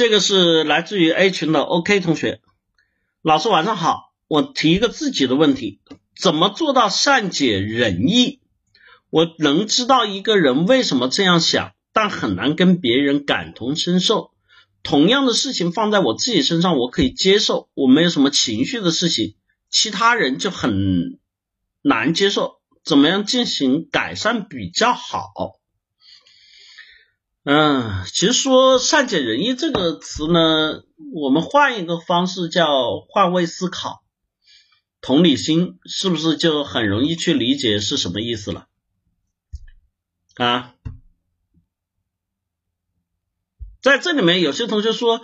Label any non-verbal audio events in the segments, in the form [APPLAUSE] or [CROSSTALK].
这个是来自于 A 群的 OK 同学，老师晚上好，我提一个自己的问题，怎么做到善解人意？我能知道一个人为什么这样想，但很难跟别人感同身受。同样的事情放在我自己身上，我可以接受，我没有什么情绪的事情，其他人就很难接受。怎么样进行改善比较好？嗯，其实说善解人意这个词呢，我们换一个方式叫换位思考、同理心，是不是就很容易去理解是什么意思了？啊，在这里面有些同学说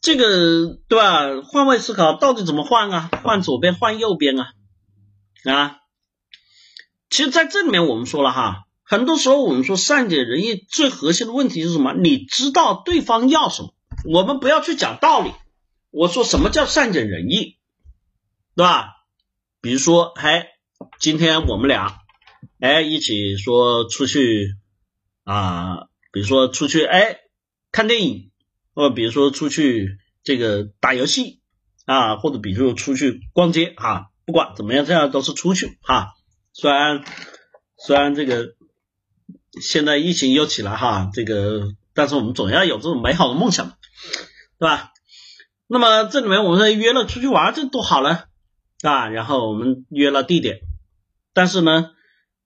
这个对吧？换位思考到底怎么换啊？换左边，换右边啊？啊？其实在这里面我们说了哈。很多时候，我们说善解人意，最核心的问题是什么？你知道对方要什么？我们不要去讲道理。我说什么叫善解人意，对吧？比如说，哎，今天我们俩，哎，一起说出去啊，比如说出去，哎，看电影，或比如说出去这个打游戏啊，或者比如说出去逛街啊，不管怎么样，这样都是出去哈。虽然虽然这个。现在疫情又起来哈，这个，但是我们总要有这种美好的梦想，对吧？那么这里面我们约了出去玩，这多好呢啊！然后我们约了地点，但是呢，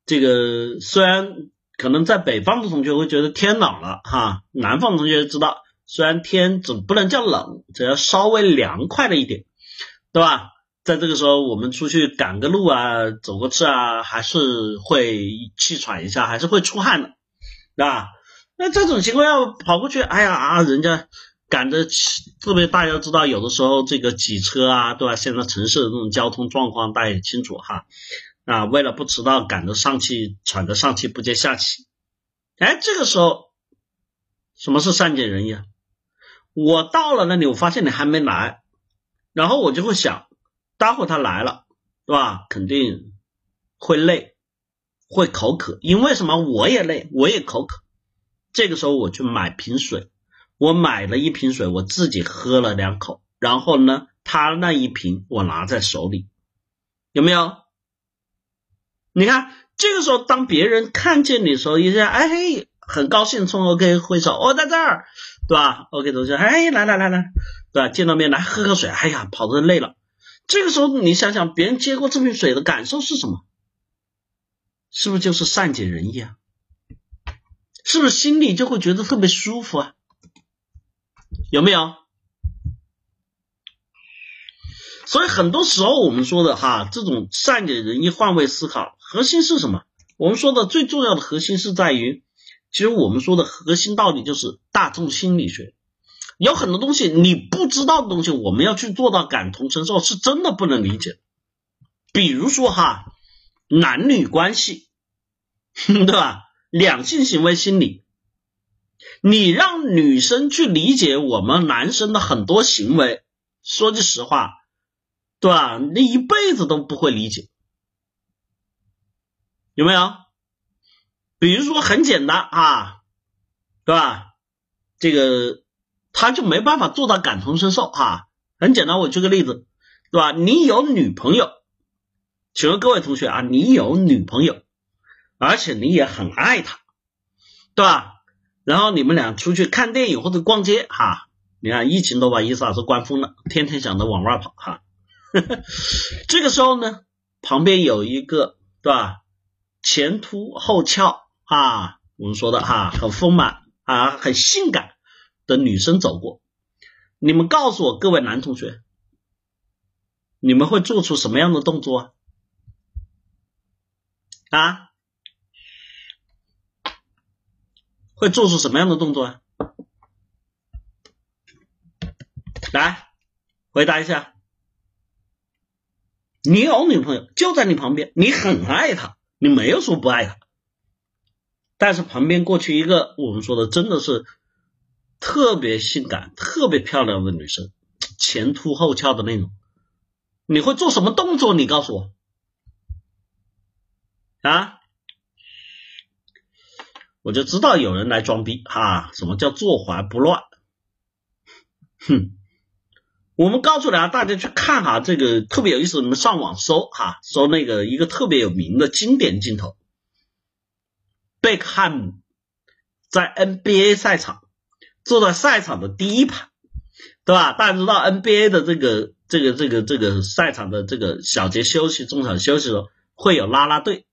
这个虽然可能在北方的同学会觉得天冷了哈，南方同学知道，虽然天总不能叫冷，只要稍微凉快了一点，对吧？在这个时候，我们出去赶个路啊，走个次啊，还是会气喘一下，还是会出汗的，对吧？那这种情况要跑过去，哎呀啊，人家赶着，特别大家知道，有的时候这个挤车啊，对吧？现在城市的这种交通状况大家也清楚哈，啊，为了不迟到，赶着上气，喘着上气不接下气，哎，这个时候什么是善解人意？啊？我到了那里，我发现你还没来，然后我就会想。待会他来了，是吧？肯定会累，会口渴，因为什么？我也累，我也口渴。这个时候我去买瓶水，我买了一瓶水，我自己喝了两口，然后呢，他那一瓶我拿在手里，有没有？你看，这个时候当别人看见你的时候，一下哎嘿，很高兴，冲 OK 挥手，我在这儿，对吧？OK 同学，哎，来来来来，对吧？见到面来喝口水，哎呀，跑的累了。这个时候，你想想，别人接过这瓶水的感受是什么？是不是就是善解人意啊？是不是心里就会觉得特别舒服啊？有没有？所以很多时候我们说的哈，这种善解人意、换位思考，核心是什么？我们说的最重要的核心是在于，其实我们说的核心道理就是大众心理学。有很多东西你不知道的东西，我们要去做到感同身受，是真的不能理解。比如说哈，男女关系，[LAUGHS] 对吧？两性行为心理，你让女生去理解我们男生的很多行为，说句实话，对吧？你一辈子都不会理解，有没有？比如说很简单啊，对吧？这个。他就没办法做到感同身受哈，很简单，我举个例子，对吧？你有女朋友，请问各位同学啊，你有女朋友，而且你也很爱她，对吧？然后你们俩出去看电影或者逛街哈，你看疫情都把伊斯老师关封了，天天想着往外跑哈，[LAUGHS] 这个时候呢，旁边有一个对吧？前凸后翘啊，我们说的哈，很丰满啊，很性感。的女生走过，你们告诉我，各位男同学，你们会做出什么样的动作啊？啊？会做出什么样的动作啊？来，回答一下。你有女朋友就在你旁边，你很爱她，你没有说不爱她，但是旁边过去一个，我们说的真的是。特别性感、特别漂亮的女生，前凸后翘的那种，你会做什么动作？你告诉我啊，我就知道有人来装逼哈。什么叫坐怀不乱？哼，我们告诉大家，大家去看哈，这个特别有意思，你们上网搜哈，搜那个一个特别有名的经典镜头，贝克汉姆在 NBA 赛场坐在赛场的第一排，对吧？大家知道 NBA 的这个这个这个这个赛场的这个小节休息、中场休息的时候会有啦啦队，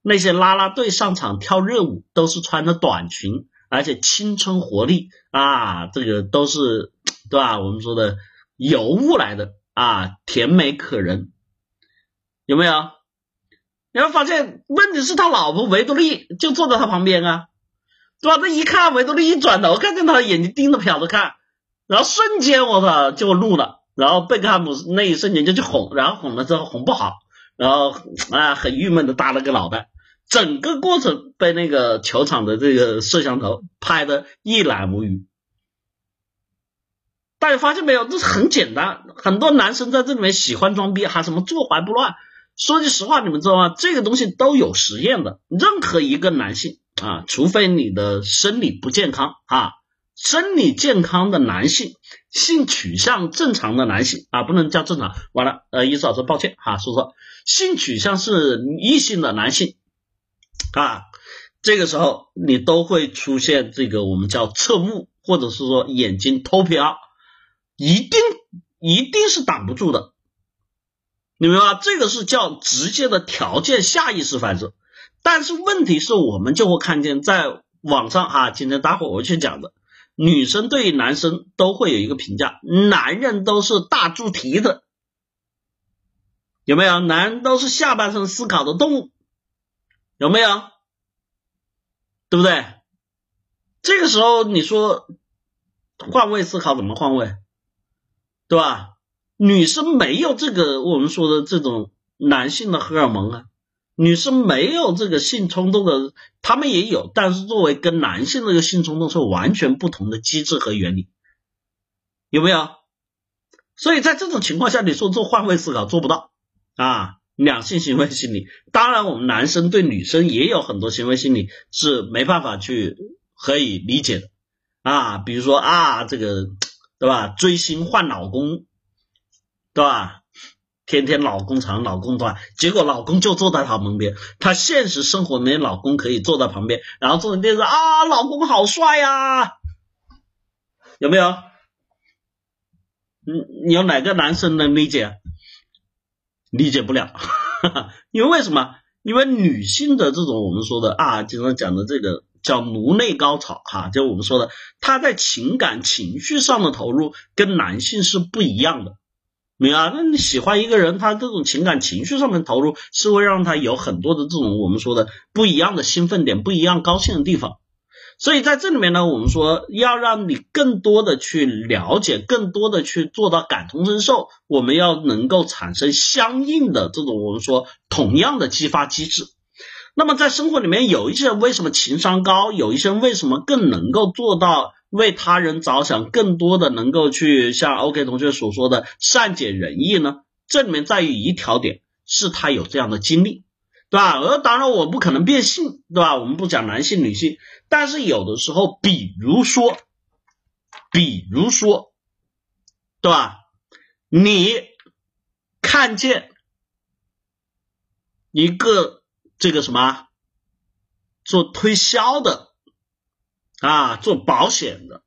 那些啦啦队上场跳热舞都是穿着短裙，而且青春活力啊，这个都是对吧？我们说的尤物来的啊，甜美可人，有没有？你会发现，问题是他老婆维多利就坐在他旁边啊。对吧？那一看维多利一转头，看见他眼睛盯着瞟着看，然后瞬间我操就怒了，然后贝克汉姆那一瞬间就去哄，然后哄了之后哄不好，然后啊很郁闷的耷了个脑袋，整个过程被那个球场的这个摄像头拍的一览无余。大家发现没有？这是很简单，很多男生在这里面喜欢装逼，还什么坐怀不乱。说句实话，你们知道吗？这个东西都有实验的，任何一个男性。啊，除非你的生理不健康啊，生理健康的男性，性取向正常的男性啊，不能叫正常。完了，呃，意思老师抱歉哈，说说性取向是异性的男性啊，这个时候你都会出现这个我们叫侧目，或者是说眼睛偷瞟，一定一定是挡不住的，明白吗？这个是叫直接的条件下意识反射。但是问题是我们就会看见，在网上啊，今天待会我去讲的，女生对男生都会有一个评价，男人都是大猪蹄子，有没有？男人都是下半身思考的动物，有没有？对不对？这个时候你说换位思考怎么换位？对吧？女生没有这个我们说的这种男性的荷尔蒙啊。女生没有这个性冲动的，他们也有，但是作为跟男性这个性冲动是完全不同的机制和原理，有没有？所以在这种情况下，你说做换位思考做不到啊。两性行为心理，当然我们男生对女生也有很多行为心理是没办法去可以理解的啊，比如说啊，这个对吧？追星换老公，对吧？天天老公长老公短，结果老公就坐在他旁边。他现实生活里面老公可以坐在旁边，然后坐在电视啊，老公好帅呀，有没有？你有哪个男生能理解？理解不了，哈 [LAUGHS] 哈因为为什么？因为女性的这种我们说的啊，经常讲的这个叫颅内高潮哈，就我们说的，她在情感情绪上的投入跟男性是不一样的。没啊，那你喜欢一个人，他这种情感情绪上面投入是会让他有很多的这种我们说的不一样的兴奋点，不一样高兴的地方。所以在这里面呢，我们说要让你更多的去了解，更多的去做到感同身受，我们要能够产生相应的这种我们说同样的激发机制。那么在生活里面，有一些人为什么情商高，有一些人为什么更能够做到？为他人着想，更多的能够去像 OK 同学所说的善解人意呢？这里面在于一条点，是他有这样的经历，对吧？而当然我不可能变性，对吧？我们不讲男性女性，但是有的时候，比如说，比如说，对吧？你看见一个这个什么做推销的。啊，做保险的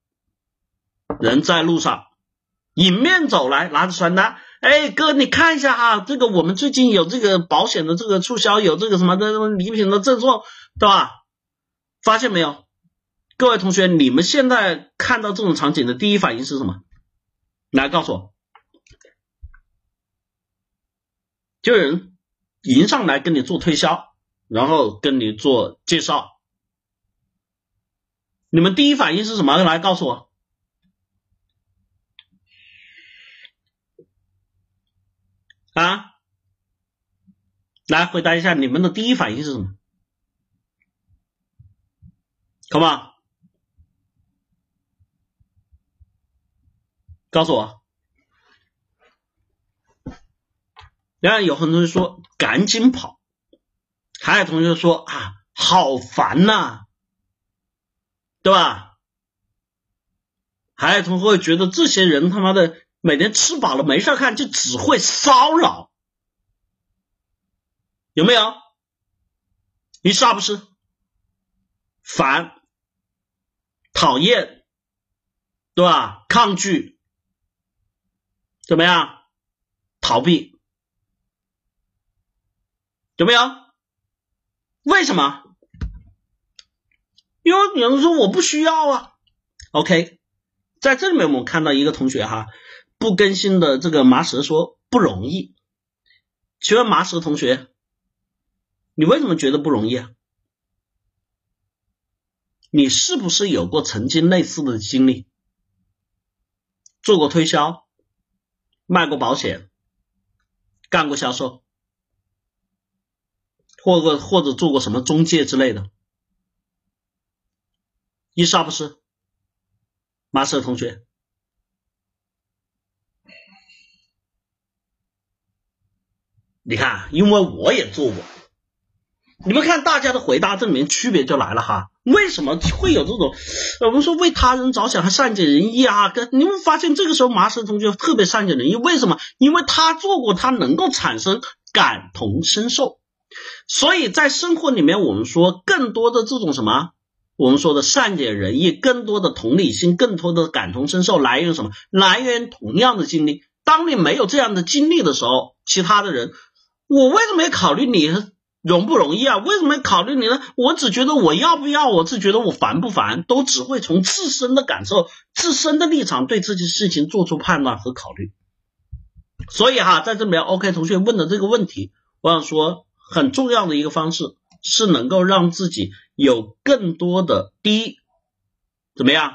人在路上迎面走来，拿着传单，哎哥，你看一下哈，这个我们最近有这个保险的这个促销，有这个什么的礼品的赠送，对吧？发现没有，各位同学，你们现在看到这种场景的第一反应是什么？来告诉我，就有人迎上来跟你做推销，然后跟你做介绍。你们第一反应是什么？来告诉我啊！来回答一下，你们的第一反应是什么？Come on，告诉我。然后有很多人说赶紧跑，还有同学说啊，好烦呐。对吧？还有同学会觉得这些人他妈的每天吃饱了没事干，就只会骚扰，有没有？你是不是？烦、讨厌，对吧？抗拒，怎么样？逃避，有没有？为什么？因为有人说我不需要啊。OK，在这里面我们看到一个同学哈，不更新的这个麻蛇说不容易。请问麻蛇同学，你为什么觉得不容易啊？你是不是有过曾经类似的经历？做过推销，卖过保险，干过销售？或者或者做过什么中介之类的，一是不是？马瑟同学，你看，因为我也做过，你们看大家的回答，这里面区别就来了哈。为什么会有这种我们说为他人着想还善解人意啊？跟你们发现这个时候马瑟同学特别善解人意，为什么？因为他做过，他能够产生感同身受。所以在生活里面，我们说更多的这种什么，我们说的善解人意，更多的同理心，更多的感同身受，来源于什么？来源同样的经历。当你没有这样的经历的时候，其他的人，我为什么要考虑你容不容易啊？为什么要考虑你呢？我只觉得我要不要，我只觉得我烦不烦，都只会从自身的感受、自身的立场对这件事情做出判断和考虑。所以哈，在这边 OK 同学问的这个问题，我想说。很重要的一个方式是能够让自己有更多的第一，怎么样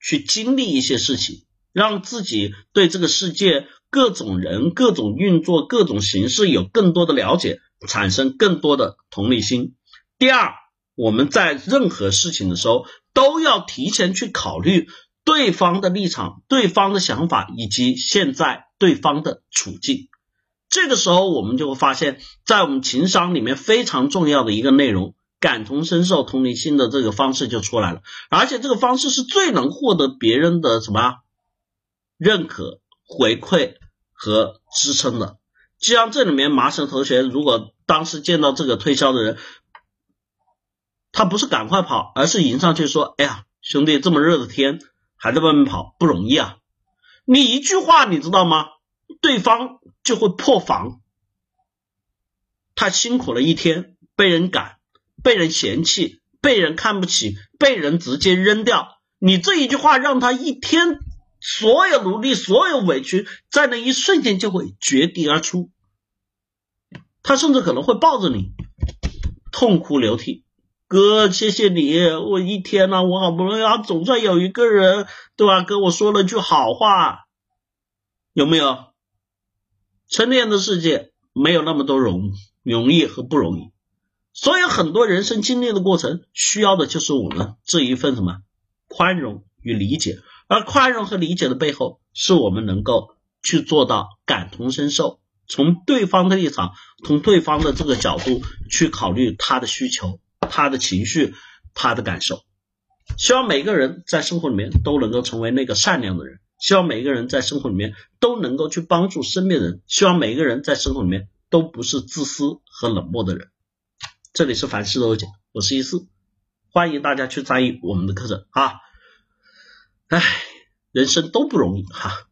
去经历一些事情，让自己对这个世界各种人、各种运作、各种形式有更多的了解，产生更多的同理心。第二，我们在任何事情的时候都要提前去考虑对方的立场、对方的想法以及现在对方的处境。这个时候，我们就会发现，在我们情商里面非常重要的一个内容——感同身受、同理心的这个方式就出来了。而且这个方式是最能获得别人的什么认可、回馈和支撑的。就像这里面麻省同学，如果当时见到这个推销的人，他不是赶快跑，而是迎上去说：“哎呀，兄弟，这么热的天还在外面跑，不容易啊！”你一句话，你知道吗？对方。就会破防，他辛苦了一天，被人赶，被人嫌弃，被人看不起，被人直接扔掉。你这一句话让他一天所有努力、所有委屈，在那一瞬间就会绝地而出。他甚至可能会抱着你痛哭流涕，哥，谢谢你，我一天呐，我好不容易啊，总算有一个人，对吧？跟我说了句好话，有没有？成年人的世界没有那么多容容易和不容易，所以很多人生经历的过程需要的就是我们这一份什么宽容与理解，而宽容和理解的背后，是我们能够去做到感同身受，从对方的立场，从对方的这个角度去考虑他的需求、他的情绪、他的感受。希望每个人在生活里面都能够成为那个善良的人。希望每个人在生活里面都能够去帮助身边人，希望每个人在生活里面都不是自私和冷漠的人。这里是凡事都有讲，我是一四，欢迎大家去参与我们的课程啊！哎，人生都不容易哈。